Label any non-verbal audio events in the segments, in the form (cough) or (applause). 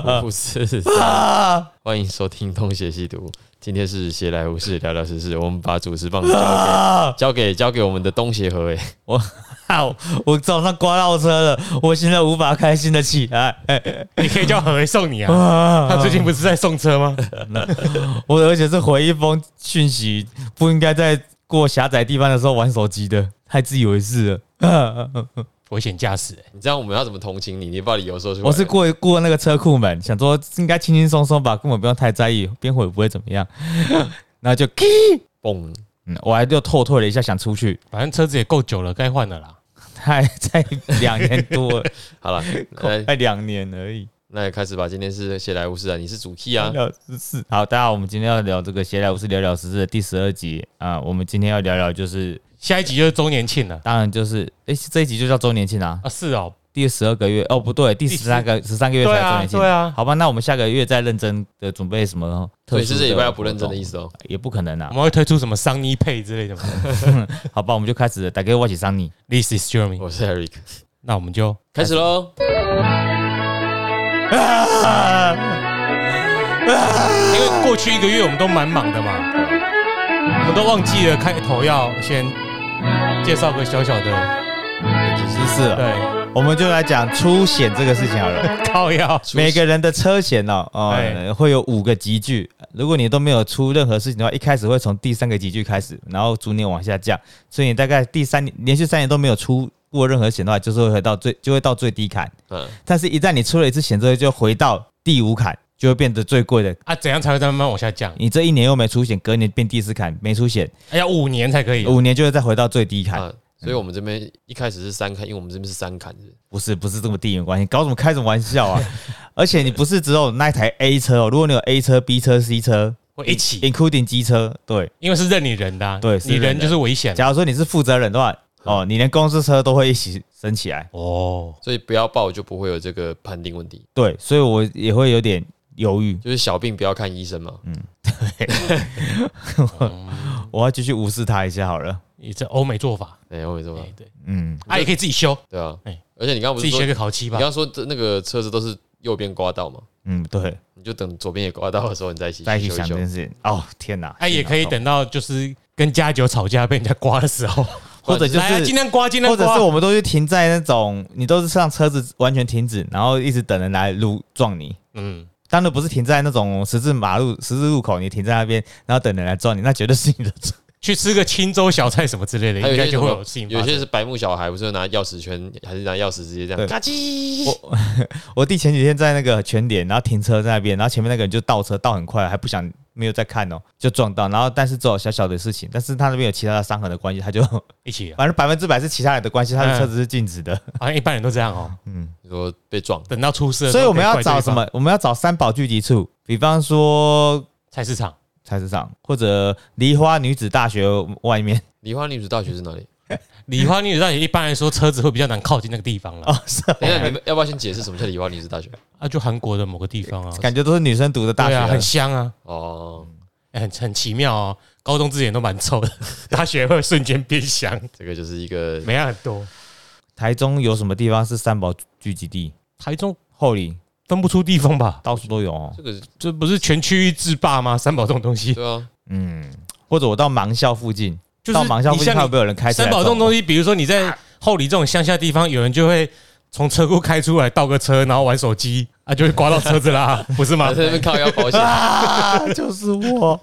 啊不是，啊！欢迎收听《东邪西毒》，今天是闲来无事聊聊时事，我们把主持棒交给啊！交给交给我们的东邪和诶，我好，我早上刮到车了，我现在无法开心的起来。你可以叫何为送你啊。啊他最近不是在送车吗？(laughs) 我而且是回一封讯息，不应该在过狭窄地方的时候玩手机的，太自以为是了。危险驾驶、欸，你知道我们要怎么同情你？你把理由说出来。我是过过那个车库门，想说应该轻轻松松吧，根本不用太在意，边回不会怎么样。(laughs) 然后就，(laughs) 嘣，嗯，我还就后退了一下，想出去，反正车子也够久了，该换了啦。太在两年多了，(laughs) 好了，来才两年而已。那也开始吧。今天是闲来无事啊，你是主 key 啊。聊十四。好，大家好，我们今天要聊这个闲来无事聊聊十四的第十二集啊。我们今天要聊聊就是，下一集就是周年庆了当然就是，诶，这一集就叫周年庆啊。啊！是哦，第十二个月哦，不对，第第十三个十三个月才对啊，周年庆。对啊，好吧，那我们下个月再认真的准备什么特殊所以是这礼拜要不活认真的意思哦。也不可能啊我。们会推出什么桑尼配之类的吗 (laughs) 好吧，我们就开始了，打给我一起桑尼。？This is Jeremy，我是 Eric，那我们就开始喽。因为过去一个月我们都蛮忙的嘛，我们都忘记了开头要先介绍个小小的，知识了，对，我们就来讲出险这个事情好了。(laughs) 靠腰，(laughs) 每个人的车险哦，哦、哎会有五个集聚。如果你都没有出任何事情的话，一开始会从第三个集聚开始，然后逐年往下降。所以你大概第三年连续三年都没有出过任何险的话，就是会回到最就会到最低坎。嗯，但是，一旦你出了一次险之后，就回到第五坎，就会变得最贵的。啊，怎样才会再慢慢往下降？你这一年又没出险，隔年变第四坎没出险，哎呀，五年才可以。五年就会再回到最低坎。啊，所以我们这边一开始是三坎，因为我们这边是三坎，是不是不是不是这么地缘关系，搞什么开什么玩笑啊！(laughs) 而且你不是只有那一台 A 车哦，如果你有 A 车、B 车、C 车会一起，，including 机车，对，因为是认你人的啊，对你人就是危险假如说你是负责人的话，哦，你连公司车都会一起升起来，哦。所以不要报就不会有这个判定问题。对，所以我也会有点犹豫，就是小病不要看医生嘛。嗯，对 (laughs) 我要继续无视他一下好了。你这欧美做法，哎，我没说吧哎，对，嗯，啊也可以自己修，对啊哎。而且你刚刚不自己学是说，个烤漆吧你刚。刚说这那个车子都是右边刮到嘛？嗯，对，你就等左边也刮到的时候，你再一起在一起修一修想这件事情。哦，天哪！哎，也可以，等到就是跟家酒吵架被人家刮的时候，(laughs) 或者就来啊尽是。量刮，今天或者刮。是我们都是停在那种，你都是让车子完全停止，然后一直等人来路撞你。嗯，当然不是停在那种十字马路、十字路口，你停在那边，然后等人来撞你，那绝对是你的错。去吃个青州小菜什么之类的，应该就会有事情发生。有些是白目小孩，不是拿钥匙圈还是拿钥匙直接这对样咔叽？我 (laughs) 我弟前几天在那个全点，然后停车在那边，然后前面那个人就倒车倒很快，还不想没有在看哦，就撞到，然后但是只有小小的事情，但是他那边有其他的伤痕的关系，他就一起啊，(laughs) 反正百分之百是其他人的关系，他的车子是静止的，好 (laughs) 像一般人都这样哦。嗯，你说被撞，等到出事所以我们要？找什么？我们要找三宝聚集处，比方说菜市场菜市场或者梨花女子大学外面 (laughs) 梨花女子大学是哪里？(laughs) 梨花女子大学，一般来说车子会比较难靠近那个地方了。哦，是哦等一下你们要不要先解释什么叫梨花女子大学？啊，就韩国的某个地方啊，感觉都是女生读的大学啊，了很香啊，哦，哎很很奇妙哦。高中之前都蛮臭的，(laughs) 大学会瞬间变香，这个就是一个没很多。台中有什么地方是三宝聚集地？台中后里分不出地方吧？到处都有哦。这个这不是全区域制霸吗？三宝这种东西，对啊，嗯，或者我到盲校附近，就是到盲校附近有没有人开车三来撞我？宝这种东西，比如说你在后里这种乡下地方，有人就会从车库开出来倒个车，然后玩手机啊，就会刮到车子啦，(laughs) 不是吗在？那边靠腰保险。啊，就是我，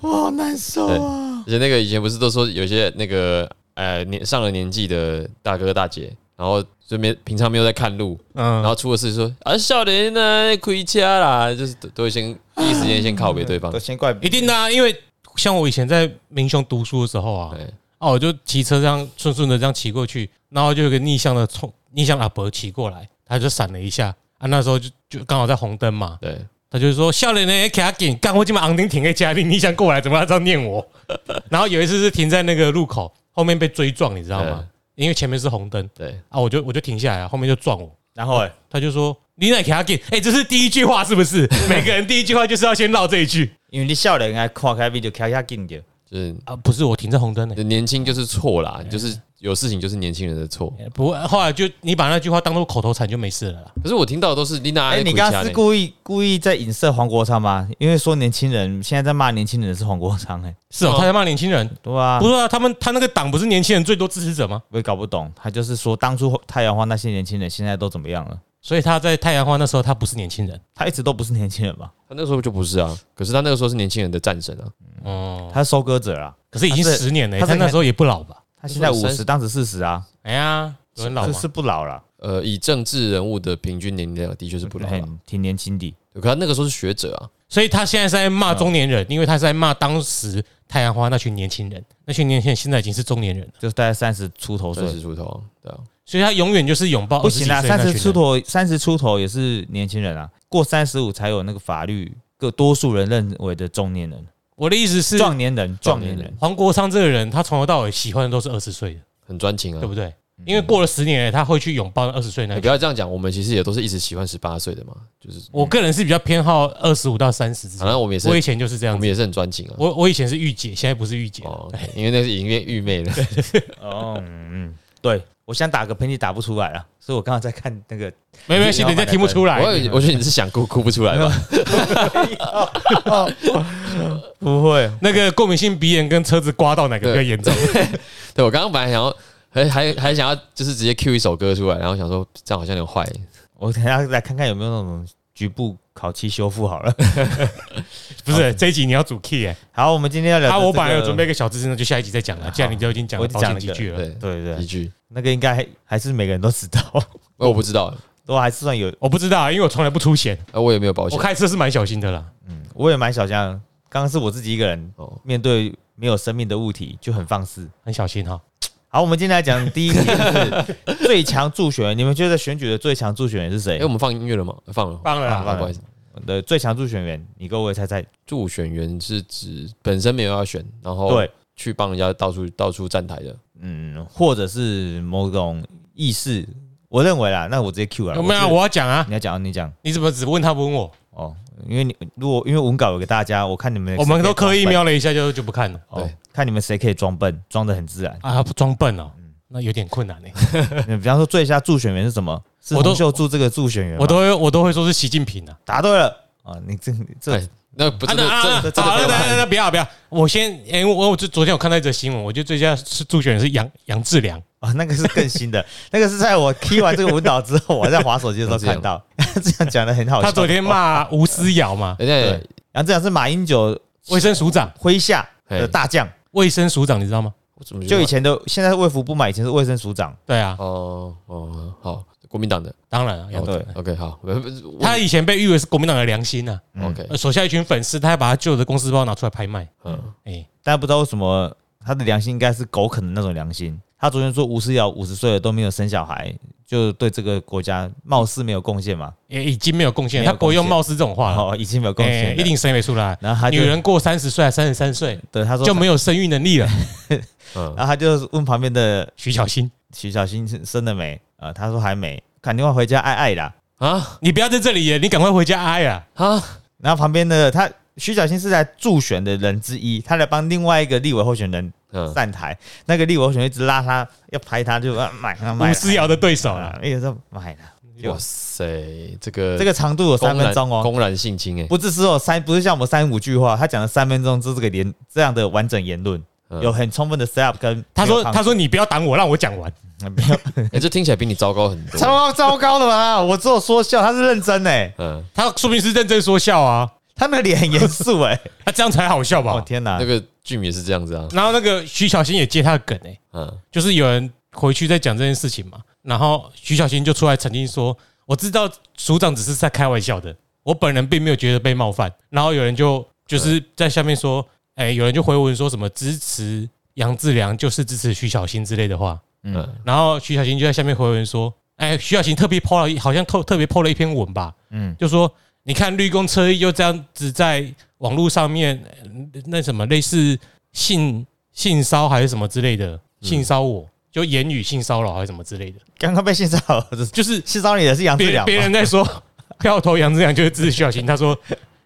我好难受啊！而且那个以前不是都说有些那个呃年上了年纪的大哥大姐，然后就没平常没有在看路，然嗯，后出了事说啊少年呢亏家啦，就是都都会先第一时间先靠别对方都。先怪一定的啊，因为像我以前在民雄读书的时候啊，对，哦，我就骑车这样顺顺的这样骑过去，然后就有个逆向的冲逆向阿伯骑过来，他就闪了一下啊，那时候就就刚好在红灯嘛，对，他就说笑脸呢，给他紧，干我今晚昂丁停在家里，逆向过来，怎么要这样念我？(laughs) 然后有一次是停在那个路口后面被追撞，你知道吗？因为前面是红灯。对，啊，我就我就停下来啊，后面就撞我，然后欸他就说你乃给他给，哎，这是第一句话是不是？(laughs) 每个人第一句话就是要先唠这一句，因为你笑脸还看开比就开下紧点，就是啊，不是我停在红灯呢，年轻就是错啦，就是有事情就是年轻人的错。不，后来就你把那句话当做口头禅就没事了啦。可是我听到的都是你哪，哎、你刚刚是故意故意在影射黄国昌吗？因为说年轻人现在在骂年轻人是黄国昌、哎，是哦，哦他在骂年轻人，对啊不，是啊，他们他那个党不是年轻人最多支持者吗？我也搞不懂，他就是说当初太阳花那些年轻人现在都怎么样了？所以他在太阳花那时候他不是年轻人。他一直都不是年轻人吧？他那时候就不是啊，可是他那个时候是年轻人的战神啊，哦，他是收割者啊，可是已经十年了，他那时候也不老吧？他现在五十，当时四十啊，哎呀，有人老吗是？是不老了，呃，以政治人物的平均年龄来讲，的确是不老了。挺年轻的。可他那个时候是学者啊，所以他现在是在骂中年人，因为他是在骂当时太阳花那群年轻人，那群年轻人现在已经是中年人了，就是大概三十出头岁。三，十出头啊，对啊，所以他永远就是拥抱不行啦，三十出头。三十出头也是年轻人啊，过三十五才有那个法律各多数人认为的中年人、我的意思是，壮年人、壮年人。黄国昌这个人，他从头到尾喜欢的都是二十岁的，很专情啊对。不对？因为过了十年了，他会去拥抱二十岁那你个不要这样讲，我们其实也都是一直喜欢十八岁的嘛，就是我个人是比较偏好二十五到三十之间。反正我们也是，我以前就是这样，我们也是很专情啊。我我以前是御姐，现在不是御姐。哦，因为那是已经变愚昧了。哦，嗯，对，我想打个喷嚏打不出来了，所以我刚刚在看那个，没关系，人家听不出来。我以我觉得你是想哭哭不出来吧？(laughs) 不会，那个过敏性鼻炎跟车子刮到哪个比较严重？对我刚刚本来想要，还还还想要，就是直接 Q 一首歌出来，然后想说这样好像有点坏。我等一下来看看有没有那种局部烤漆修复好了。(laughs) 不是这一集你要主 key 哎，好，我们今天要聊、啊，这个，我本来有准备一个小知识，那就下一集再讲了。既然你都已经讲讲了险几句了，对，对对一句，那个应该还还是每个人都知道，(laughs) 我不知道，都还是算有，我不知道，因为我从来不出险，呃，我也没有保险我。开车是蛮小心的啦。嗯，我也蛮小心的。刚刚是我自己一个人哦，面对没有生命的物体就很放肆。很小心哈。好，我们今天来讲第一题，就是最强助选员。你们觉得选举的最强助选员是谁哎，？我们放音乐了吗？放了，放了啦啊不好意思。的最强助选员，你各位猜猜？助选员是指本身没有要选，然后对，去帮人家到处到处站台的。嗯，或者是某种意识？我认为啦，那我直接 Q 了。有没有我要讲啊！你要讲，你讲你怎么只问他不问我？哦，因为你如果因为文稿有给大家，我看你们我们都刻意瞄了一下就就不看了哦对，看你们谁可以装笨，装的很自然。啊，不装笨哦，嗯那有点困难呢。(laughs) 比方说最佳助选员是什么？是我都洪秀柱这个助选员吗，我都会我都会说是习近平啊。答对了啊！你这这哎，那不啊这个这那啊这这那不要那那不要不要，我先哎，我我就昨天我看到一则新闻，我觉得最佳是助选人是杨杨志良，啊，那个是更新的，(laughs) 那个是在我 key 完这个文档之后，我在划手机的时候看到，(laughs) 这样讲的很好笑。他昨天骂吴思瑶嘛，对杨志良是马英九卫生署长，麾下的大将，卫生署长你知道吗？就以前的，现在是卫福部嘛，以前是卫生署长。对啊，哦哦好，国民党的？当然啊杨对 OK 好，他以前被誉为是国民党的良心呐，嗯。OK 呃手下一群粉丝，他还把他旧的公司包拿出来拍卖，嗯。哎，大家不知道为什么他的良心应该是狗啃的那种良心。他昨天说吴思瑶五十岁了都没有生小孩，就对这个国家貌似没有贡献嘛，也已经没有贡献，没有他不会用贡献貌似这种话了，哦，已经没有贡哎献了，一定生没出来。然后他就女人过三十岁还三十三岁对他说就没有生育能力了。(laughs) 嗯。然后他就问旁边的徐小新，徐小新生了没？啊、他说还没，打电话回家爱爱啦。啊？你不要在这里耶，你赶快回家哀啊！啊？然后旁边的他徐小新是在助选的人之一，他来帮另外一个立委候选人嗯，站台，那个立委候选人一直拉他，要拍他，就啊买啊买。吴思瑶的对手啊。啦，，一直说买了。就哇塞，这个这个长度有三分钟哦，公然性侵哎，不是只有三，不是像我们三五句话，他讲了三分钟，这是个连这样的完整言论，嗯。有很充分的 set up 跟他说他说你不要挡我，让我讲完。没 (laughs) 有哎，这听起来比你糟糕很多。超糟糕的嘛，我只有说笑，他是认真哎，嗯，他说明是认真说笑啊，他那个脸很严肃哎，(laughs) 他这样才好笑哦吧？天哪。那，个剧名也是这样子啊。然后那个徐小新也接他的梗哎，嗯。就是有人回去在讲这件事情嘛，然后徐小新就出来澄清说，我知道署长只是在开玩笑的，我本人并没有觉得被冒犯。然后有人就就是在下面说，哎，有人就回文说什么支持杨志良就是支持徐小新之类的话，嗯。嗯，然后徐小琴就在下面回文说：“哎，徐小琴特别 PO 了一，好像特特别 PO 了一篇文吧，嗯。就说你看绿公车又这样子在网络上面呃那什么类似性性骚还是什么之类的，性骚我，就言语性骚扰还是什么之类的，刚刚被性骚扰的就是性骚扰你的是杨志别良，别人在说 (laughs) 票投杨志良就是支持徐小新，他说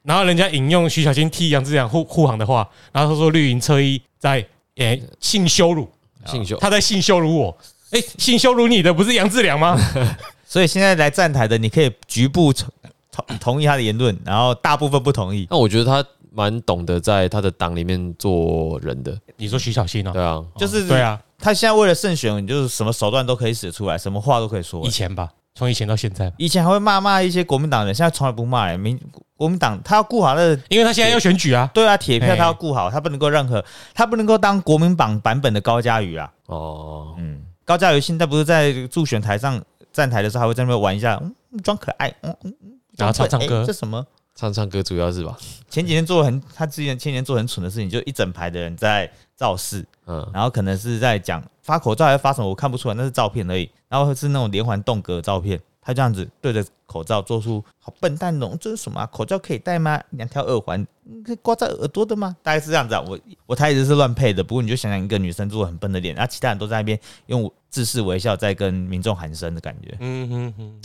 然后人家引用徐小新替杨志良护护航的话，然后他说绿营车衣在诶、性羞辱，性羞他在性羞辱我。哎、性羞辱你的不是杨志良吗？(laughs) 所以现在来站台的，你可以局部同同同意他的言论，然后大部分不同意。那我觉得他蛮懂得在他的党里面做人的，你说徐小新哦，对啊，就是对啊，他现在为了胜选，你就是什么手段都可以使出来，什么话都可以说以。前吧，从以前到现在，以前还会骂骂一些国民党人，现在从来不骂人。民国民党他要顾好他的，因为他现在要选举啊，对啊，铁票他要顾好，他不能够任何，他不能够当国民党版本的高嘉瑜啊。哦，嗯，高嘉瑜现在不是在助选台上站台的时候，还会在那边玩一下，嗯，装可爱，嗯嗯嗯，然后唱唱哎歌这什么？唱唱歌主要是吧，前几天做很，他之前前年做很蠢的事情，就一整排的人在造势，嗯，然后可能是在讲发口罩还是发什么，我看不出来，那是照片而已。然后是那种连环动格的照片，他这样子对着口罩做出好笨蛋哦，这是什么啊、口罩可以戴吗？两条耳环嗯可以挂在耳朵的吗？大概是这样子啊。我我台词是乱配的，不过你就想想一个女生做很笨的脸，然后其他人都在那边用自视微笑在跟民众喊声的感觉，嗯哼哼。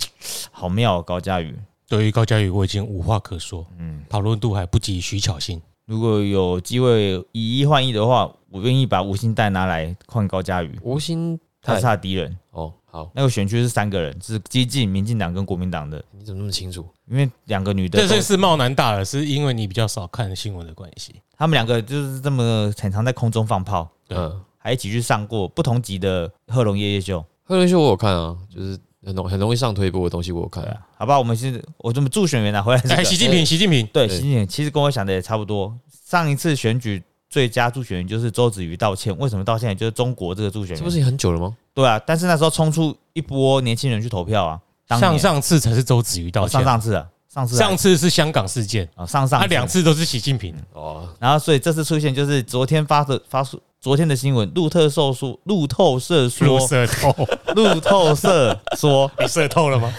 好妙、哦。高佳宇，对于高嘉宇，我已经无话可说，嗯，讨论度还不及徐巧芯。如果有机会以一换一的话，我愿意把吴兴代拿来换高佳宇，吴兴他是他的敌人。哦，好，那个选区是三个人，是激进、民进党跟国民党的，你怎么那么清楚？因为两个女的都，这这是冒难大了，是因为你比较少看新闻的关系。他们两个就是这么很常在空中放炮，对嗯，还一起去上过不同级的贺龙夜夜秀。贺龙秀我有看啊，就是很容很容易上推播的东西我有看，啊，好吧，我们是我这么助选员拿回来这哎，习近平，习近平，对，对习近平其实跟我想的也差不多。上一次选举最佳助选人就是周子瑜道歉，为什么道歉？就是中国这个助选人，这不是很久了吗？对啊，但是那时候冲出一波年轻人去投票啊，当年。上上次才是周子瑜道哦歉上，上次啊，上次啊上次是香港事件，啊上上他两次都是习近平。哦，然后所以这次出现就是昨天发的发出昨天的新闻，路透社说，路透社入说，路透社说，(laughs) 你射透了吗？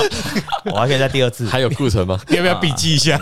(laughs) 我还可以在第二次。还有库存吗？你 (laughs) 要不要笔记一下？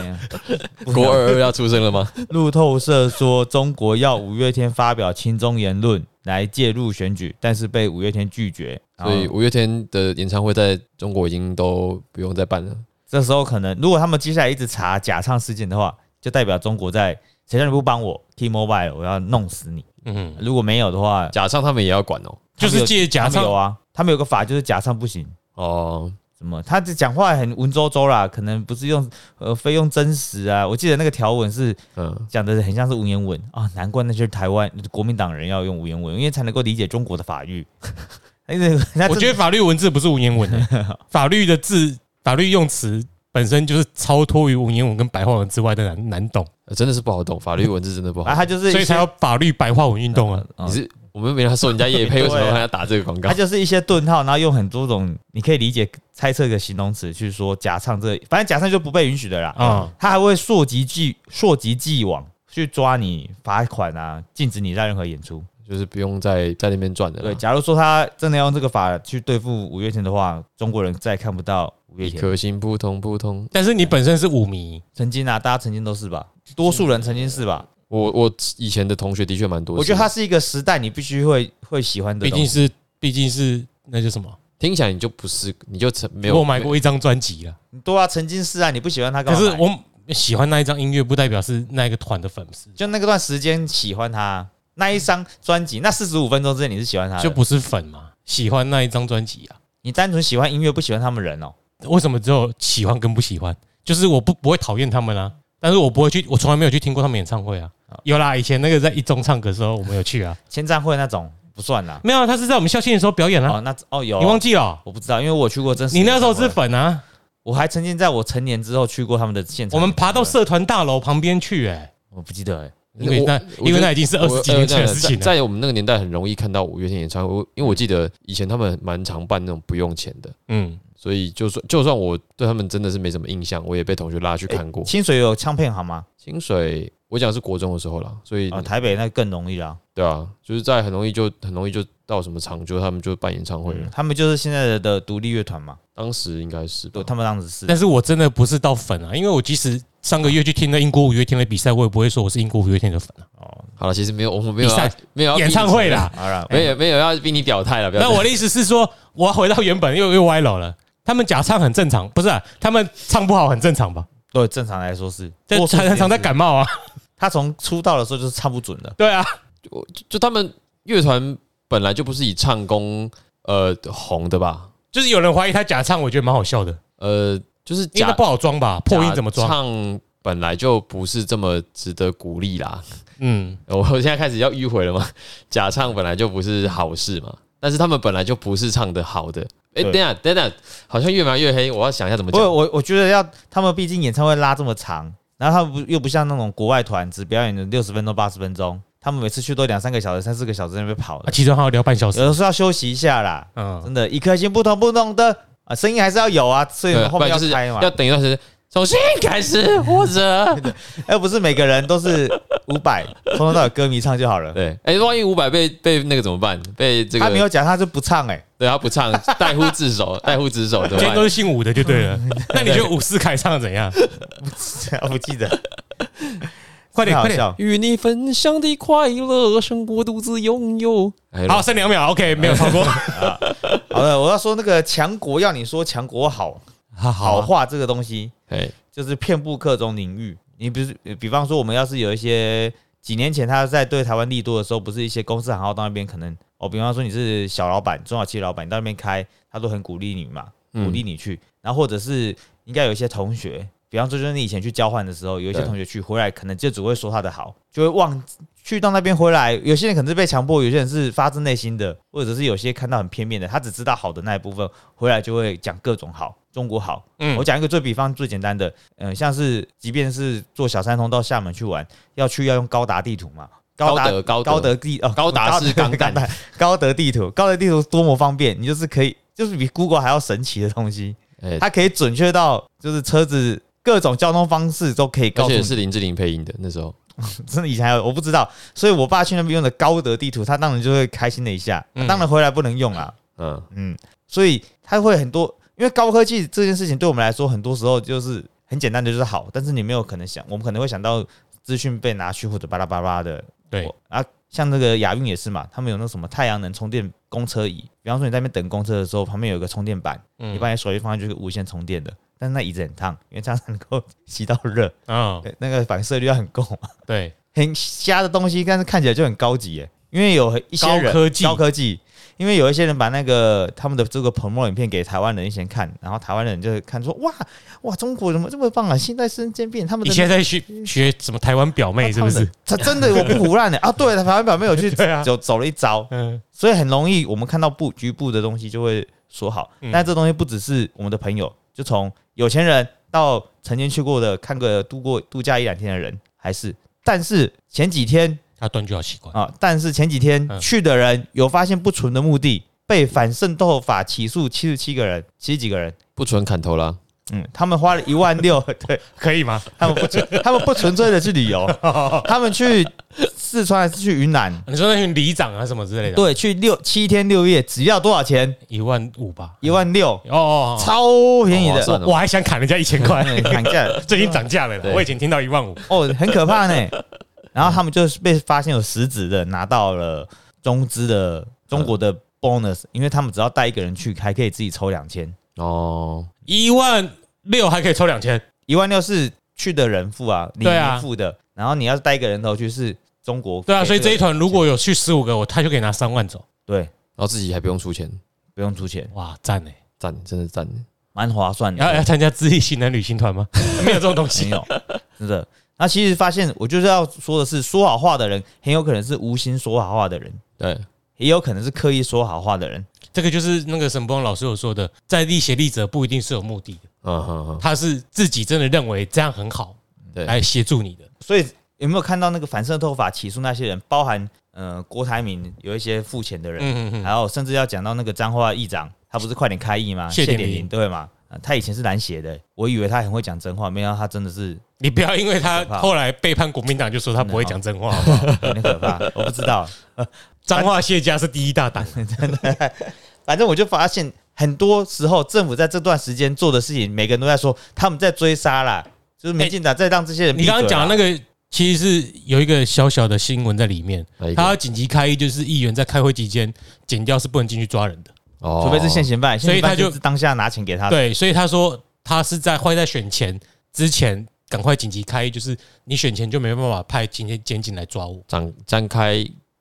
不国二二要出生了吗？路透社说，中国要五月天发表亲中言论来介入选举，但是被五月天拒绝。所以五月天的演唱会在中国已经都不用再办了。这时候可能，如果他们接下来一直查假唱事件的话，就代表中国在谁叫你不帮我 T-Mobile，我要弄死你。嗯，如果没有的话，假唱他们也要管哦。就是借假唱，有啊，他们有个法就是假唱不行。哦，什么？他这讲话很文绉绉啦，可能不是用呃非用真实啊。我记得那个条文是嗯，讲的很像是文言文啊，难怪那些台湾国民党人要用文言文，因为才能够理解中国的法律。(laughs) 因为我觉得法律文字不是文言文的，(laughs) 法律的字、法律用词本身就是超脱于文言文跟白话文之外的难难懂，呃真的是不好懂，法律文字真的不好啊，懂。他就是所以才有法律白话文运动啊。啊你是我们没他说人家业配，(laughs) 为什么还要打这个广告他？就是一些顿号，然后用很多种你可以理解猜测的形容词去说假唱这，反正假唱就不被允许的啦。啊他还会溯及既溯及既往去抓你罚款啊，禁止你在任何演出。就是不用再在那边赚的对，了。假如说他真的要用这个法去对付五月天的话，中国人再也看不到五月一天。颗心扑通扑通。但是你本身是舞迷，曾经啊，大家曾经都是吧，多数人曾经是吧。我我以前的同学的确蛮多。我觉得它是一个时代，你必须会会喜欢的东西。毕竟是毕竟是那叫什么？听起来你就不是，你就曾没有我买过一张专辑了，对啊，曾经是啊，你不喜欢他干嘛买？可是我喜欢那一张音乐，不代表是那一个团的粉丝，就那个段时间喜欢他那一张专辑，那四十五分钟之内你是喜欢他的，就不是粉嘛。喜欢那一张专辑啊，你单纯喜欢音乐，不喜欢他们人哦。为什么只有喜欢跟不喜欢？就是我不不会讨厌他们啊，但是我不会去，我从来没有去听过他们演唱会啊。有啦，以前那个在一中唱歌的时候，我们有去啊。签唱会那种不算啦。没有啊，他是在我们校庆的时候表演啊。哦，那哦有，你忘记了哦？我不知道，因为我去过真实。你那时候是，粉啊。我还曾经在我成年之后去过他们的现场。我们爬到，社团大楼旁边去，哎，我不记得哎。因为那因为那已经是二十几年前的事情了。在在我们那个年代很容易看到五月天演唱会，因为我记得以前他们蛮常办那种不用钱的，嗯，所以就算就算我对他们真的是没什么印象，我也被同学拉去看过。清水有唱片行吗？清水，我讲是国中的时候啦，所以啊，台北那更容易啦。对啊，就是在很容易就很容易就到什么场，就他们就办演唱会了。他们就是现在的的独立乐团嘛，当时应该是对，他们当时是。但是我真的不是到粉啊，因为我即使上个月去听了英国五月天的比赛，我也不会说我是英国五月天的粉啊。哦，好了，其实没有，我们没有比赛没有演唱会啦，好了，没有没有要逼你表态了。那我的意思是说，我要回到原本又又歪楼了。他们假唱很正常，不是、啊、他们唱不好很正常吧？对，正常来说是，这多数时间常常在感冒啊。他从出道的时候就是唱不准的，对啊，就就他们乐团本来就不是以唱功呃红的吧？就是有人怀疑他假唱，我觉得蛮好笑的，呃，就是假因为不好装吧，破音怎么装？唱本来就不是这么值得鼓励啦。嗯，我现在开始要迂回了吗？假唱本来就不是好事嘛，但是他们本来就不是唱的好的。哎、对等一下等一下，好像越描越黑，我要想一下怎么讲。我我觉得要他们毕竟演唱会拉这么长，然后他们不又不像那种国外团只表演了六十分钟八十分钟，他们每次去都两三个小时三四个小时在那边跑啊，的，其中还要聊半小有时。的时候要休息一下啦，嗯，真的，一颗心不同不同的啊，声音还是要有啊，所以对，后面要是开嘛要，等一段时间重新开始，或者 (laughs) 哎不是每个人都是五百，从头到尾歌迷唱就好了。对，哎、万一五百被被那个怎么办？被这个他没有讲，他就不唱哎、对他不唱，代呼自首，代呼自首怎么办？今天都是姓武的就对了。(laughs) 那你觉得伍思凯唱的怎样？(laughs) 我不记得，快 (laughs) 点快点！太好笑。与你分享的快乐胜过独自拥有。哎好，，剩两秒，OK，没有超过。好了，我要说那个强国要你说强国好好好话这个东西，哎，就是遍布各种领域。你比如，比方说，我们要是有一些几年前他在对台湾利多的时候，不是一些公司行号到那边可能哦，比方说你是小老板、中小企业老板，你到那边开，他都很鼓励你嘛，嗯鼓励你去。然后或者是应该有一些同学，比方说就是你以前去交换的时候，有一些同学去回来，可能就只会说他的好，就会忘去到那边回来。有些人可能是被强迫，有些人是发自内心的，或者是有些看到很片面的，他只知道好的那一部分，回来就会讲各种好，中国好。嗯我讲一个最比方最简单的，嗯、像是即便是坐小三通到厦门去玩，要去要用高达地图嘛。高德高德。高德地哦，高达是钢弹。(laughs) 高高德地图，高德地图多么方便，你就是可以，就是比 Google 还要神奇的东西，哎，它可以准确到就是车子各种交通方式都可以而且告诉你。是林志玲配音的，那时候。(laughs) 真的以前还有我不知道，所以我爸去那边用的高德地图，他当然就会开心了一下，嗯。当然回来不能用啊，嗯，嗯，所以他会很多，因为高科技这件事情对我们来说，很多时候就是很简单的就是好，但是你没有可能想，我们可能会想到资讯被拿去或者巴拉巴拉的，对。啊，像那个亚运也是嘛，他们有那什么太阳能充电公车椅，比方说你在那边等公车的时候，旁边有一个充电板，嗯你把你手机放上去就是无线充电的，但是那椅子很烫，因为这样才能够 (laughs) 吸到热，嗯，(laughs) 对，那个反射率要很够嘛，对，(laughs) 很瞎的东西，但是看起来就很高级耶，因为有一些人高科技。高科技。因为有一些人把那个他们的这个 promo 影片给台湾人一起看，然后台湾人就会看说哇哇中国怎么这么棒啊！现在生煎饼，他们的你现在在学学什么台湾表妹是不是？？他真的我不胡乱的啊！对，台湾表妹有去 (laughs) 走走了一招，嗯，所以很容易我们看到部局部的东西就会说好，嗯但这东西不只是我们的朋友，就从有钱人到曾经去过的看个度过度假一两天的人，还是。但是前几天他断句好奇怪。啊，但是前几天嗯去的人有发现不纯的目的，被反渗透法起诉七十七个人，七十几个人。不纯砍头了。嗯，他们花了一万六，(laughs) 对可以吗？他们不纯，他们不纯粹的去旅游，(laughs) 他们去四川还是去云南？你说那群里长啊什么之类的，，对，去六七天六夜，只要多少钱？一万五吧，一万六，哦哦，哦超便宜的，我还想砍人家一千块，嗯砍价 (laughs) 最近涨价了我以前听到一万五，哦，很可怕呢。然后他们就是被发现有实质的拿到了中资的中国的 bonus，因为他们只要带一个人去，还可以自己抽两千，哦，一万六还可以抽两千，一万六是去的人付啊，你对啊付的。然后你要是带一个人头去，是中国对啊，所以这一个团如果有去十五个，我他就可以拿三万走，对然后自己还不用出钱，不用出钱，哇，赞哎！赞，真的赞。蛮划算的。要要参加自立型男旅行团吗？(laughs) 没有这种东没西，有，真的。那其实发现，我就是要说的是，说好话的人很有可能是无心说好话的人，对，也有可能是刻意说好话的人。这个就是那个沈波老师有说的，在立协力者不一定是有目的的，嗯哼哼，他是自己真的认为这样很好，对，来协助你的。所以有没有看到那个反渗透法起诉那些人，包含呃郭台铭有一些付钱的人，嗯嗯嗯，还有甚至要讲到那个彰化议长，他不是快点开议吗？谢点林谢点对吗？呃他以前是蓝血的，我以为他很会讲真话，没想到他真的是你不要因为他后来背叛国民党就说他不会讲真话，好不好？有点可怕。(laughs) 我不知道，脏话谢家是第一大党，(laughs) 反正我就发现，很多时候政府在这段时间做的事情，每个人都在说他们在追杀啦，就是民进党在让这些人闭你。刚刚讲的那个其实是有一个小小的新闻在里面，他要紧急开议，就是议员在开会期间剪掉是不能进去抓人的。哦。除非是现行犯，所以他就当下拿钱给他的。对，所以他说他是在会在选前之前赶快紧急开，就是你选前就没办法派今天检警来抓我。展展开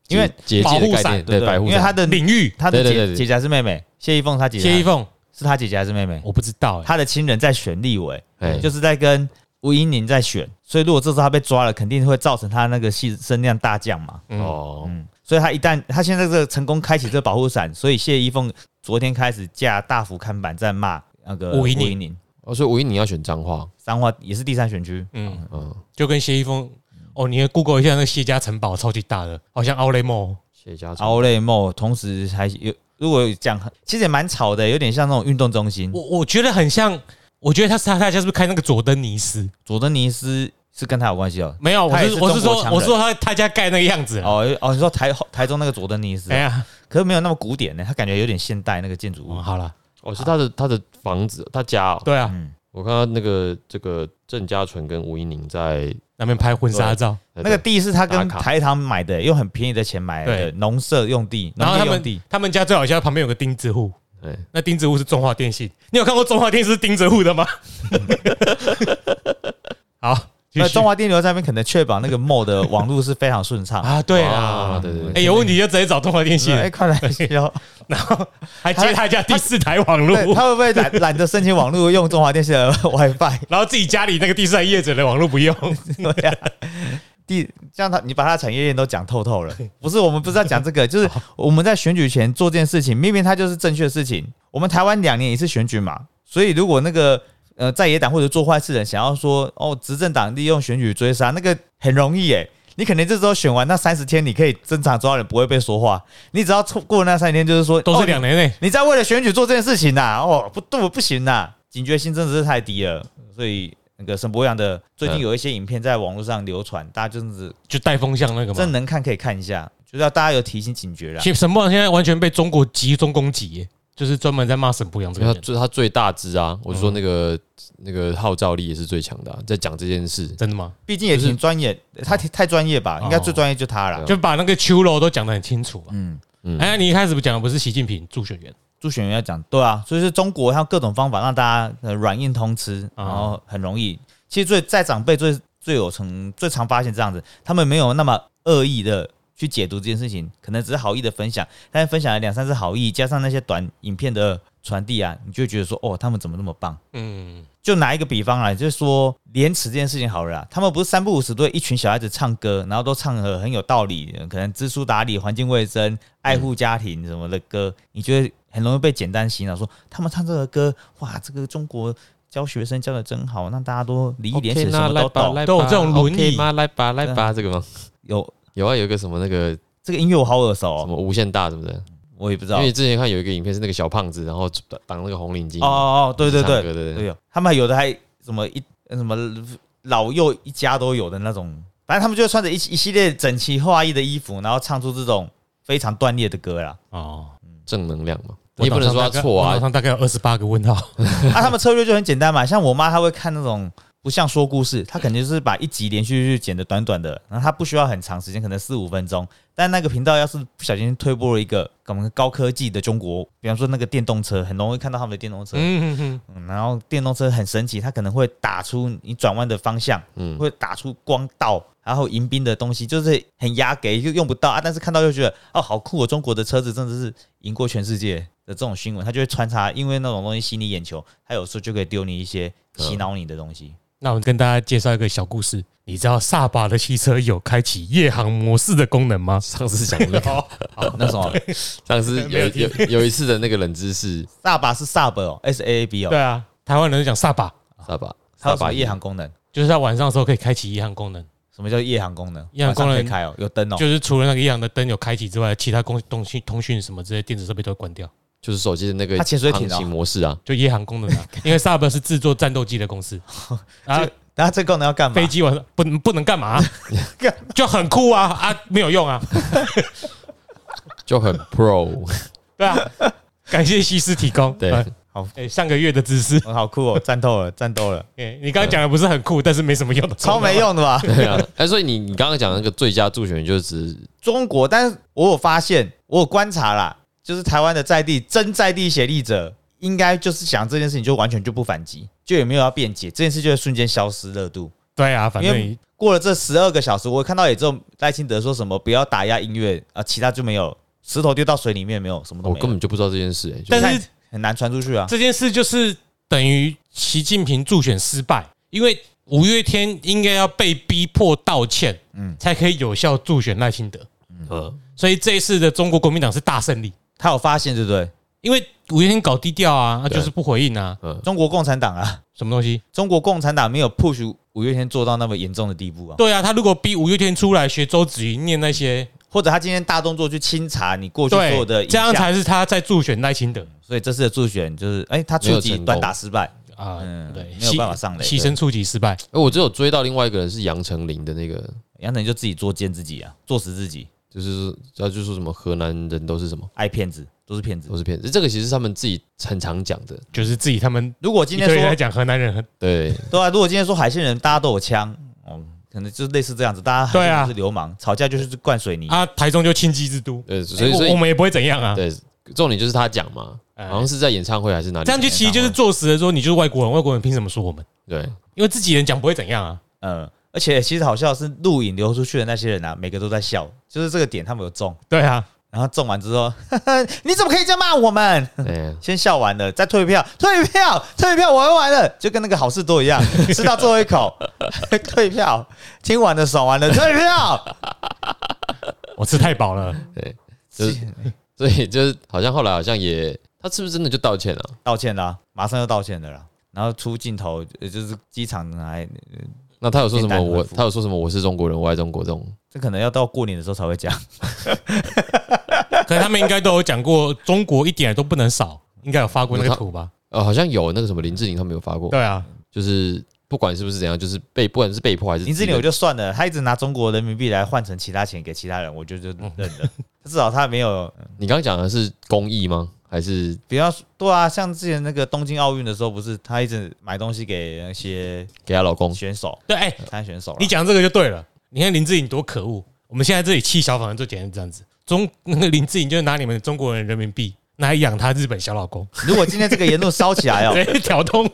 因为结保护伞界的概念，对保护伞，因为他的领域。他的姐姐是妹妹，谢依凤他姐姐谢依凤，是他姐姐还是妹妹？我不知道哎，她的亲人在选立委，哎。就是在跟吴英宁在选，所以如果这时候他被抓了，肯定会造成他那个戏声量大降嘛。嗯哦，嗯，所以他一旦他现在这个成功开启这个保护伞，所以谢依凤昨天开始架大幅看板在骂那个吴怡宁。哦，所以吴一宁要选彰化，彰化也是第三选区，嗯，嗯，就跟谢依凤哦，你 Google 一下那个谢家城堡超级大的，好像奥雷莫。谢家城。奥雷莫，同时还有如果讲，其实也蛮吵的，有点像那种运动中心。我我觉得很像，我觉得他是他他家是不是开那个佐登尼斯？佐登尼斯是跟他有关系哦。没有，我他也是是我是说中国强人。我是说他他家盖那个样子。哦哦，你说台台中那个佐登尼斯哎，呀，可是没有那么古典呢，他感觉有点现代那个建筑物。哦，。好了，哦，是他的他的房子，他家哦，对啊，嗯，我看到那个这个郑家纯跟吴一宁在那边拍婚纱照，那个地是他跟打卡。台糖买的，用很便宜的钱买的对。农舍用地，然后他们。他们家最好笑，旁边有个钉子户，对。那钉子户是中华电信。你有看过中华电信是钉子户的吗？(laughs) (laughs) 好，那中华电流在那边可能确保那个 MO 的网络是非常顺畅。啊，对啊，对对对哎，有问题就直接找中华电信，哎，快来修！然后还接他家第四台网对，络，他会不会懒懒得申请网络用中华电信的 WiFi？(laughs) 然后自己家里那个第四台业者的网络不用，第这样他你把他产业链都讲透透了。不是我们不是要讲这个，就是 (laughs) 我们在选举前做这件事情，明明它就是正确的事情。我们台湾两年一次选举嘛，所以如果那个呃在野党或者做坏事的人想要说哦执政党利用选举追杀，那个很容易耶。你可能这时候选完那三十天，你可以正常抓人，不会被说话。你只要错过那三十天，就是说都哦是两年内。你你在为了选举做这件事情呐、哦，不对，不行呐、警觉性真的是太低了。所以那个沈博阳的最近有一些影片在网络上流传，大家真的是就带风向那个嘛。真能看可以看一下，就是要大家有提醒警觉啦。其实沈博阳现在完全被中国集中攻击耶，就是专门在骂沈博阳这个人，他最他最大只啊，我就说那个那个号召力也是最强的啊，在讲这件事，真的吗？毕竟也挺专业，他太太专业吧，哦应该最专业就他了。就把那个秋楼都讲得很清楚嘛。嗯，嗯哎，你一开始不讲的不是习近平助选员，助选员要讲对啊，所以是中国它有各种方法让大家呃软硬通吃，啊然后很容易。其实最在长辈最最有成最常发现这样子，他们没有那么恶意的去解读这件事情，可能只是好意的分享，但是分享了两三次好意，加上那些短影片的传递啊，你就觉得说哦，他们怎么那么棒？嗯，就拿一个比方来，就是说廉耻这件事情好了啦，他们不是三不五时对一群小孩子唱歌，然后都唱的很有道理，可能知书达理、环境卫生、爱护家庭什么的歌，你觉得很容易被简单洗脑，说他们唱这个歌，哇，这个中国教学生教的真好，让大家都礼义廉耻什么都懂。都有这种轮椅 OK 吗？来吧，来吧，这个吗？有有啊，有一个什么那个这个音乐我好耳熟哦，什么无限大什么的，我也不知道。因为之前看有一个影片是那个小胖子，然后挡挡那个红领巾，哦哦哦，对对对唱歌对对，他们有的还什么一什么老幼一家都有的那种，反正他们就穿着一一系列整齐划一的衣服，然后唱出这种非常断裂的歌啦。哦，正能量嘛，我你不能说他错啊。网，上大概有二十八个问号。(laughs) 啊，他们策略就很简单嘛，像我妈她会看那种不像说故事，他肯定是把一集连续剧剪的短短的，然后他不需要很长时间，可能四五分钟。但那个频道要是不小心推播了一个我们高科技的中国，比方说那个电动车，很容易看到他们的电动车，嗯嗯嗯，然后电动车很神奇，它可能会打出你转弯的方向，嗯，会打出光道，然后迎宾的东西，就是很压给又用不到啊，但是看到又觉得哦好酷哦，中国的车子真的是赢过全世界的这种新闻，它就会穿插，因为那种东西吸你眼球，它有时候就可以丢你一些洗脑你的东西。那我跟大家介绍一个小故事。你知道萨巴的汽车有开启夜航模式的功能吗？上次讲的那个，(laughs) 好，那什么上次有有有有一次的那个冷知识，萨巴是 Sub 哦，S A A B 哦，对啊，台湾人讲萨巴，萨巴，它有什么夜航功能？就是在晚上的时候可以开启夜航功能，什么叫夜航功能？夜航功能可以开哦，有灯哦。就是除了那个夜航的灯有开启之外，其他工东西通讯什么这些电子设备都会关掉，就是手机的那个它潜水艇哦航行模式啊，就夜航功能啊。(laughs) 因为萨巴是制作战斗机的公司，啊，然后这功能要干嘛？飞机晚上不能不能干嘛？(laughs) 就很酷啊啊，没有用啊，就很 pro，对啊。感谢西施提供。对呃好哎，上个月的知识，哦好酷哦，战斗了，战斗了，(laughs) 哎，你刚刚讲的不是很酷，但是没什么用的，超没。用的吧？对啊，哎，所以你你刚刚讲那个最佳助选就是指中国，但是我有发现，我有观察啦，就是台湾的在地真在地协力者，应该就是想这件事情就完全就不反击，就也没有要辩解，这件事就会瞬间消失热度。对啊，反因正过了这十二个小时，我看到也只有赖清德说什么不要打压音乐啊，其他就没有，石头丢到水里面没有，什么都我没有，根本就不知道这件事，哎，但是很难传出去啊。这件事就是等于习近平助选失败，因为五月天应该要被逼迫道歉，嗯，才可以有效助选赖清德。嗯，所以这一次的中国国民党是大胜利，他有发现对不对？因为五月天搞低调啊，那就是不回应啊，中国共产党啊，什么东西？中国共产党没有 push 五月天做到那么严重的地步啊，对啊，他如果逼五月天出来学周子瑜念那些，或者他今天大动作去清查你过去所有的这样才是他在助选赖清德所以这次的助选就是，哎，他触及没有成功。短打失败，啊嗯，对，没有办法上垒牺牲触及失败。哎，我只有追到另外一个人是杨丞琳的那个，杨腾就自己作践自己啊，作死自己，就是他就说什么河南人都是什么爱骗子，都是骗子都。是骗子，这个其实是他们自己很常讲的，就是自己他们如果今天在讲河南人很对，对啊，如果今天说海鲜人大家都有枪，哦，可能就是类似这样子，大家对啊是流氓，吵架就是灌水泥。啊，台中就庆忌之都，对，所以所以我我们也不会怎样啊。对，重点就是他讲嘛，哎好像是在演唱会还是哪里这样就其实就是坐实了说你就是外国人，外国人凭什么说我们？对，因为自己人讲不会怎样啊。嗯，而且其实好笑的是，录影流出去的那些人啊，每个都在笑，就是这个点他们有中，对啊，然后中完之后，(laughs) 你怎么可以这样骂我们？哎，先笑完了，再退票，退票，退票，玩完了，就跟那个好事多一样，(laughs) 吃到最后一口，退票，听完了爽完了，退票。我吃太饱了。对就是所以就是好像后来好像也，他是不是真的就道歉了？道歉啦，马上就道歉的啦。然后出镜头，呃就是机场还，那他有说什么我他有说什么我是中国人，我爱中国这种？这可能要到过年的时候才会讲。(laughs) 可能他们应该都有讲过，中国一点都不能少，应该有发过那个图吧？呃，好像有那个什么林志玲他们有发过，对啊，就是不管是不是怎样，就是被不管是被迫还是林志玲我就算了，他一直拿中国人民币来换成其他钱给其他人，我就就认了。(laughs) 至少他没有，你刚刚讲的是公益吗？还是比方说对啊，像之前那个东京奥运的时候，不是他一直买东西给那些给她老公？选手、对，哎，参选手啦你讲这个就对了。你看林志颖多可恶，我们现在这里气小粉红就简直这样子。中那个林志颖就拿你们中国人人民币拿来养他日本小老公，(laughs) 如果今天这个言论烧起来哦，直接挑通。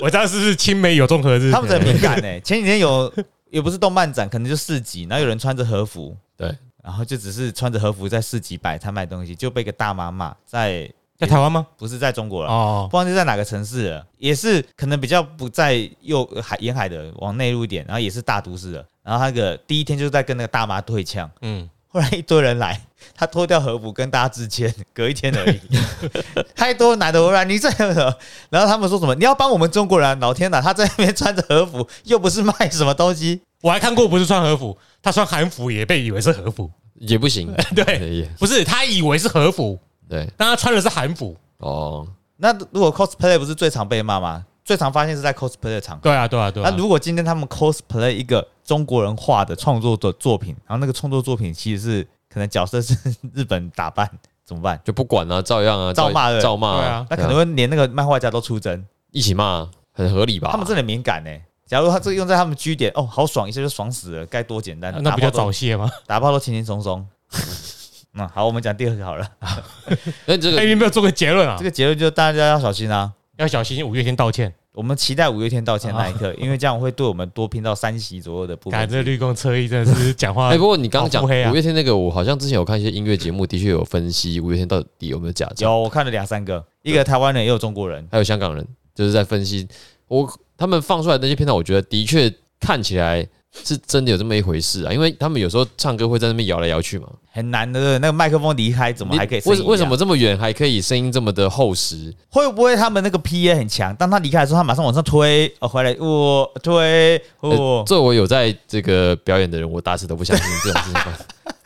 我知道是不是青梅有综合日？他们很敏感呢。(laughs) 前几天有也不是动漫展，可能就市集，然后有人穿着和服，对，然后就只是穿着和服在市集摆摊卖东西，就被一个大妈骂，在在台湾吗？不是在中国了。哦，不知道是在哪个城市了，也是可能比较不在右海沿海的，往内陆一点，然后也是大都市的。然后他那个第一天就在跟那个大妈对呛，嗯，后来一堆人来，他脱掉和服跟大家致歉，(laughs) 隔一天而已。(laughs) 太多男的回来，你这样的，然后他们说什么？你要帮我们中国人啊？老天呐，他在那边穿着和服，又不是卖什么东西。我还看过，不是穿和服，他穿韩服也被以为是和服，也不行，(laughs) 对，(laughs) 不是他以为是和服，对但他穿的是韩服。哦，那如果 cosplay 不是最常被骂吗？最常发现是在 cosplay 的场合。对啊，对啊，对啊。那如果今天他们 cosplay 一个中国人画的创作的作品，然后那个创作作品其实是可能角色是日本打扮，怎么办？就不管啊，照样啊，照骂的照骂对啊那可能会连那个漫画家都出征，一起骂，很合理吧？他们真的很敏感呢。假如他这个用在他们据点，哦，好爽，一下就爽死了，该多简单。那不叫打炮都早泄吗？打炮都轻轻松松。(laughs) 嗯，好，我们讲第二个好了。哎，(laughs) 那这个你没有做个结论啊这？个结论就大家要小心啊。要小心五月天道歉。我们期待五月天道歉那一刻，因为这样会对我们多拼到三席左右的部分。感这绿光车衣真的是讲 (laughs) 话哎，不过你刚刚讲五月天那个，我好像之前有看一些音乐节目，的确有分析五月天到底有没有假唱，有，我看了两三个，一个台湾人，也有中国人。还有香港人，就是在分析我他们放出来的那些片段，我觉得的确看起来是真的有这么一回事啊，因为他们有时候唱歌会在那边摇来摇去嘛，很难的，那个麦克风离开，怎么还可以？为为什么这么远还可以声音这么的厚实？会不会他们那个 PA 很强？当他离开的时候，他马上往上推，哦，回来，我、推，我哦，这我有在这个表演的人，我打死都不相信这种事情。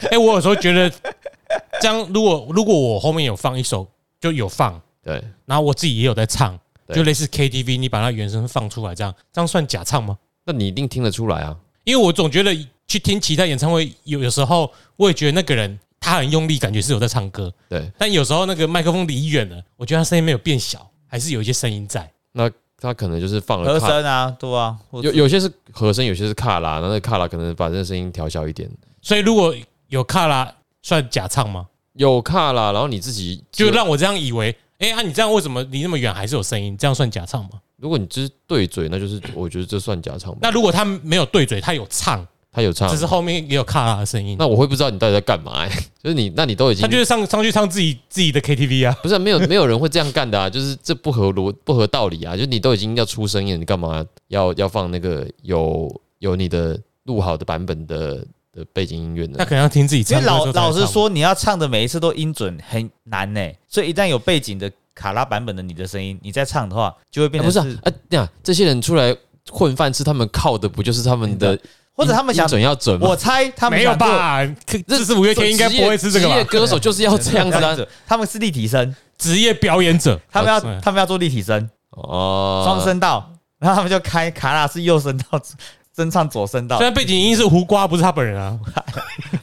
(laughs) 哎、我有时候觉得这样，如果如果我后面有放一首，就有放，对，然后我自己也有在唱，对就类似 KTV，你把它原声放出来，这样这样算假唱吗？那你一定听得出来啊。因为我总觉得去听其他演唱会，有有时候我也觉得那个人他很用力，感觉是有在唱歌，对，但有时候那个麦克风离远了，我觉得他声音没有变小，还是有一些声音在。那他可能就是放了和卡，声啊，对啊，有有些是和声，有些是卡拉，那那个卡拉可能把这个声音调小一点。所以如果有卡拉算假唱吗？有卡拉，然后你自己就让我这样以为，哎啊，你这样为什么离那么远还是有声音？这样算假唱吗？如果你只是对嘴，那就是我觉得这算假唱吧。那如果他没有对嘴，他有唱，他有唱只，是后面也有卡拉的声音，那我会不知道你到底在干嘛、欸？就是你，那你都已经他就是上上去唱自己自己的 KTV 啊。不是没有没有人会这样干的啊，就是这不合逻不合道理啊！就是你都已经要出声音了，你干嘛要要放那个有有你的录好的版本的的背景音乐呢那？可能要听自己因唱歌的时为老候才唱老实说，你要唱的每一次都音准很难呢，所以一旦有背景的卡拉版本的你的声音，你再唱的话，就会变啊、不成是，是啊，啊这样这些人出来混饭吃，他们靠的不就是他们的音，或者他们想音，准要准吗？我猜他们没有想做吧？可这是五月天应该不会吃这个吧？职业歌手就是要这样子啊！(laughs) 他们是立体声，职业表演者，他们要哦他们要做立体声，哦，双声道，然后他们就开卡拉是右声道，真唱左声道虽。然背景音是胡瓜，不是他本人啊。(laughs)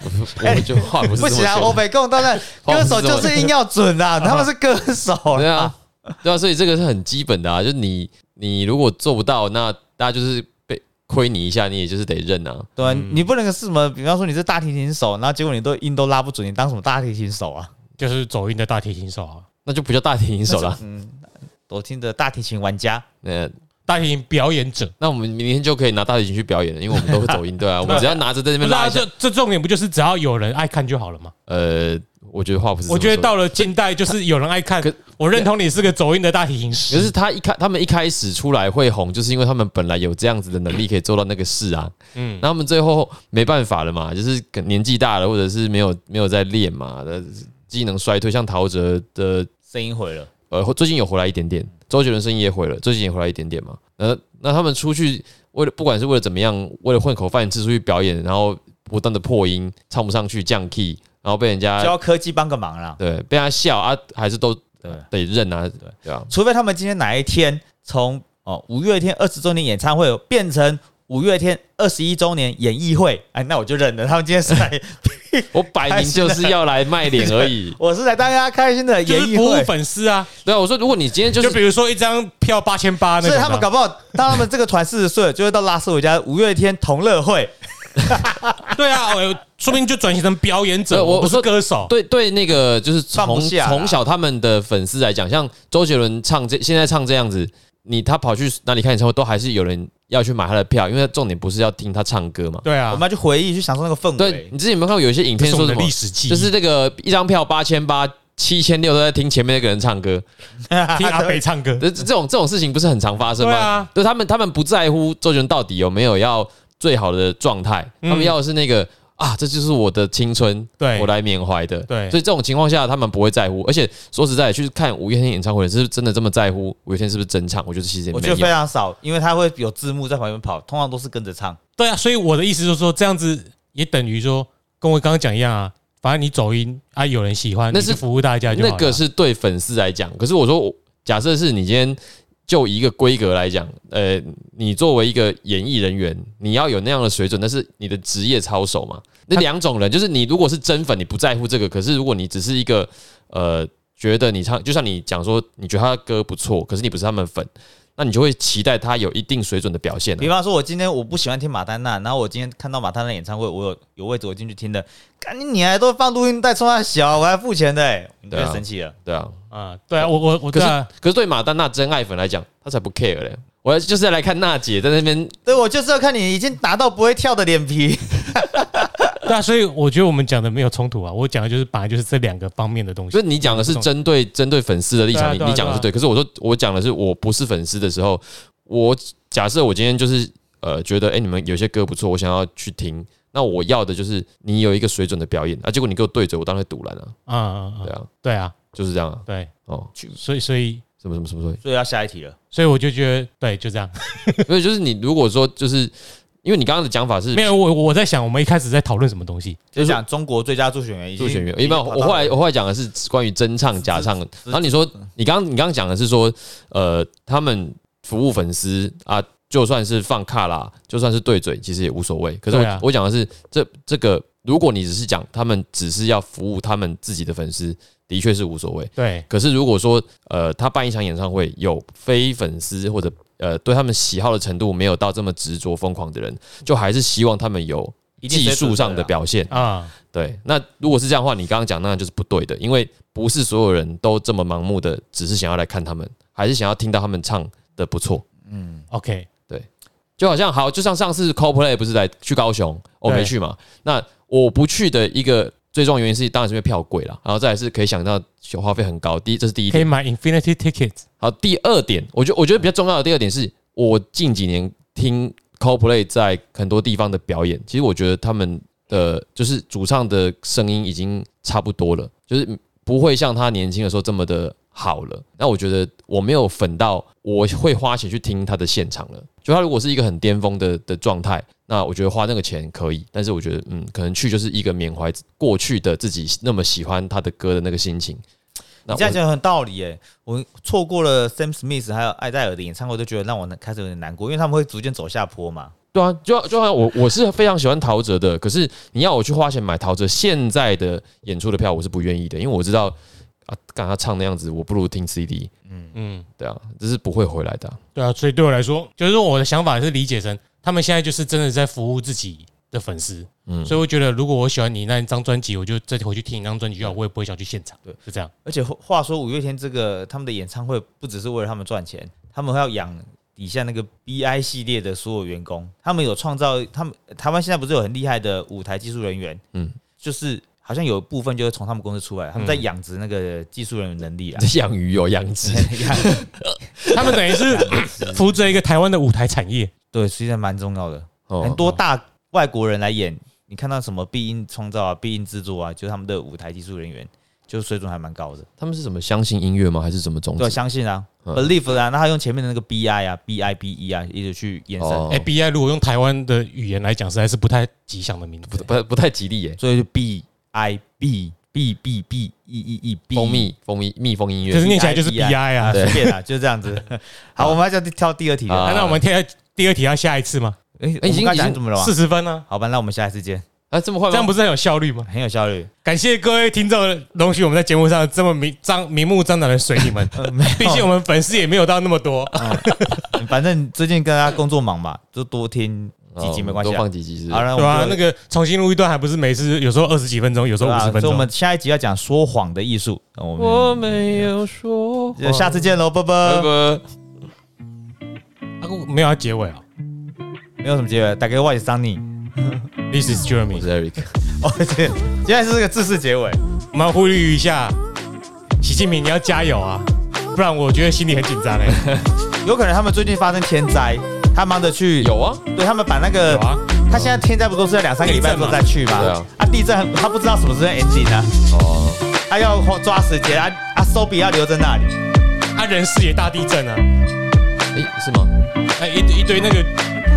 我们就话不是这么不行啊，说欧北共当然歌手就是音要准啊，他们是歌手对啊，对啊，所以这个是很基本的啊，就是你你如果做不到，那大家就是被亏你一下，你也就是得认啊。对啊，你不能是什么，比方说你是大提琴手，然后结果你都音都拉不准，你当什么大提琴手啊？就是走音的大提琴手啊，那就不叫大提琴手了。嗯，我听的大提琴玩家，那大提琴表演者。那我们明天就可以拿大提琴去表演了，因为我们都会走音，(laughs) 对啊，我们只要拿着在那边拉一下这。这重点不就是只要有人爱看就好了吗？呃，我觉得话不是我觉得到了近代，就是有人爱看可。我认同你是个走音的大提琴师可师，是他一开，他们一开始出来会红，就是因为他们本来有这样子的能力可以做到那个事啊。嗯，那他们最后没办法了嘛，就是年纪大了，或者是没有没有在练嘛，的机能衰退，像陶喆的声音毁了。呃，最近有回来一点点，周杰伦声音也毁了，最近也回来一点点嘛。呃，那他们出去为了不管是为了怎么样，为了混口饭吃出去表演，然后不断的破音，唱不上去，降 key，然后被人就家要科技帮个忙啦。对被他笑啊，还是都对，得认啊，对啊，除非他们今天哪一天从哦五月天二十周年演唱会变成五月天二十一周年演艺会，哎，那我就认了。他们今天是来，(laughs) 我摆明就是要来卖脸而已。我是来大家开心的就是服务。粉丝啊。对啊，我说如果你今天就就是比如说一张票八千八那种的，所以他们搞不好，当他们这个团四十岁了，就会到拉斯维加斯五月天同乐会。(laughs) 对啊，我说不定就转型成表演者，对我我不是歌手。对对，那个就是从放不下啦从小他们的粉丝来讲，像周杰伦唱这现在唱这样子，你他跑去哪里看演唱会，都还是有人要去买他的票，因为重点不是要听他唱歌嘛。对啊我们，要去回忆，去享受那个氛围对。你之前有没有看过有一些影片说什么历？史记忆，就是这个一张票八千八、七千六都在听前面那个人唱歌，(laughs) 听阿北唱歌。这这种这种事情不是很常发生吗？对啊，对他们，他们不在乎周杰伦到底有没有要最好的状态，嗯他们要的是那个啊，这就是我的青春，对我来缅怀的。对所以这种情况下，他们不会在乎。而且说实在，去看五月天演唱会，是不是真的这么在乎五月天是不是真唱？我觉得其实也没我觉得非。常少，因为他会有字幕在旁边跑，通常都是跟着唱。对啊，所以我的意思就是说，这样子也等于说，跟我刚刚讲一样啊。反正你走音啊，有人喜欢，那是服务大家就好那个是对粉丝来讲，可是我说，我假设是你今天就一个规格来讲，呃，你作为一个演艺人员，你要有那样的水准，那是你的职业操守嘛。那两种人，就是你如果是真粉，你不在乎这个；可是如果你只是一个呃，觉得你唱，就像你讲说，你觉得他的歌不错，可是你不是他们粉，那你就会期待他有一定水准的表现、啊。比方说，我今天我不喜欢听马丹娜，然后我今天看到马丹娜演唱会，我有有位置我进去听的，赶紧你还都放录音带冲他小，我还付钱的、欸，你就生气了。对啊，啊，对啊，我我我可是对啊，可是对马丹娜真爱粉来讲，他才不 care 嘞。我就是要来看娜姐在那边对，我就是要看你已经达到不会跳的脸皮。(laughs) 对啊，所以我觉得我们讲的没有冲突啊。我讲的就是本来就是这两个方面的东西。所以你讲的是针对针对粉丝的立场，你讲的是对。可是我说我讲的是我不是粉丝的时候，我假设我今天就是呃觉得哎、你们有些歌不错，我想要去听，那我要的就是你有一个水准的表演啊。结果你给我对嘴，我当然会堵拦啊。啊啊啊，对啊，对啊，就是这样啊。对，哦，所以所以什么什么什么什么，所以要下一题了。所以我就觉得对，就这样。所以就是你如果说就是因为你刚刚的讲法是没有，我我在想，我们一开始在讨论什么东西？就是讲中国最佳助选员助选员，已经一般我后来我后来讲的是关于真唱假唱，然后你说你刚你刚刚讲的是说，呃，他们服务粉丝啊，就算是放卡啦，就算是对嘴，其实也无所谓。可是我、我讲的是这这个，如果你只是讲他们只是要服务他们自己的粉丝，的确是无所谓。对可是如果说呃，他办一场演唱会有非粉丝或者呃对他们喜好的程度没有到这么执着疯狂的人，就还是希望他们有技术上的表现。啊，对，那如果是这样的话，你刚刚讲那就是不对的，因为不是所有人都这么盲目的，只是想要来看他们，还是想要听到他们唱的不错。嗯 OK，对就好像好，就像上次 CoPlay 不是来去高雄，我没去嘛。那我不去的一个最重要原因是，当然是因为票贵了，然后再来是可以想到花费很高。第一，这是第一点。可以买 Infinity Tickets。好，第二点，我觉我觉得比较重要的第二点是，我近几年听 CoPlay 在很多地方的表演，其实我觉得他们的就是主唱的声音已经差不多了，就是不会像他年轻的时候这么的好了。那我觉得我没有粉到我会花钱去听他的现场了。就他如果是一个很巅峰的的状态，那我觉得花那个钱可以，但是我觉得嗯，可能去就是一个缅怀过去的自己那么喜欢他的歌的那个心情。你这样讲很道理耶。我错过了 Sam Smith 还有艾戴尔的演唱会，都觉得让我开始有点难过，因为他们会逐渐走下坡嘛。对啊，就就好像我 (laughs) 我是非常喜欢陶喆的，可是你要我去花钱买陶喆现在的演出的票，我是不愿意的，因为我知道啊，干他唱那样子，我不如听 CD。嗯嗯，对啊，这是不会回来的啊、对啊，所以对我来说，就是说我的想法是理解成他们现在就是真的在服务自己的粉丝，嗯所以我觉得如果我喜欢你那一张专辑，我就再回去听你那张专辑就好，我也不会想去现场。对，是这样。而且话说，五月天这个他们的演唱会不只是为了他们赚钱，他们还要养底下那个 BI 系列的所有员工，他们有创造，他们台湾现在不是有很厉害的舞台技术人员，嗯嗯，就是好像有部分就是从他们公司出来，他们在养殖那个技术人员能力啊。养鱼有 (laughs) 养殖，他们等于是扶着一个台湾的舞台产业。对，实际上蛮重要的。哦很多大外国人来演，你看到什么必音创造啊、必音制作啊，就是他们的舞台技术人员，就水准还蛮高的。他们是怎么相信音乐吗？还是怎么种对？相信啊嗯，believe 啊，那他用前面的那个 bi 啊、b i b e 啊，一直去延伸，哦哎，B I 如果用台湾的语言来讲，实在是不太吉祥的名字。不不不太吉利耶。所以就 b i b b b b e e e b 蜂蜜蜂蜜蜜蜂音乐可是念起来就是 B I 啊。随便啊，就是这样子。(laughs) 好，我们要就跳第二题了。啊那我们第二第二题要下一次吗？哎，已经已经已经讲怎么了四？十分呢？好吧，那我们下一次见，啊，这么快吗？这样不是很有效率吗？很有效率。感谢各位听众容许我们在节目上这么明张明目张胆的水你们，(laughs) 毕竟我们粉丝也没有到那么多。(laughs) 反正最近跟大家工作忙嘛，就多听几集没关系啊。多放几集是不是好了，那个重新录一段还不是每次有时候二十几分钟，有时候五十分钟。所以我们下一集要讲说谎的艺术。那我没有说就下次见喽，拜拜拜。拜。啊没有要结尾啊。没有什么结尾，打给外桑尼。(laughs) This is Jeremy，是 Eric。(laughs) 哦，对，现在是这个自式结尾。我们要呼吁一下，习近平你要加油啊，不然我觉得心里很紧张哎。(laughs) 有可能他们最近发生天灾，他忙着去，有啊，对他们把那个有啊，他现在天灾不都是在两三个礼拜之后再去吗？对啊，啊，地震他不知道什么时候 ending 啊，哦，他要抓时间啊啊，手笔要留在那里。他人世也大地震啊，诶，是吗？哎一一堆那个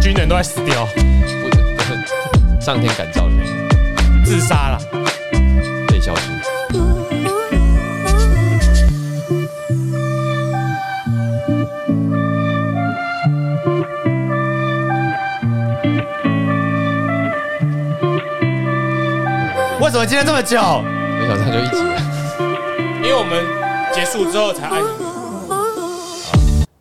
军人都在死掉，不，不是上天感召你，自杀了。被消失。为什么今天这么久？没想到就一集了。因为我们结束之后才按。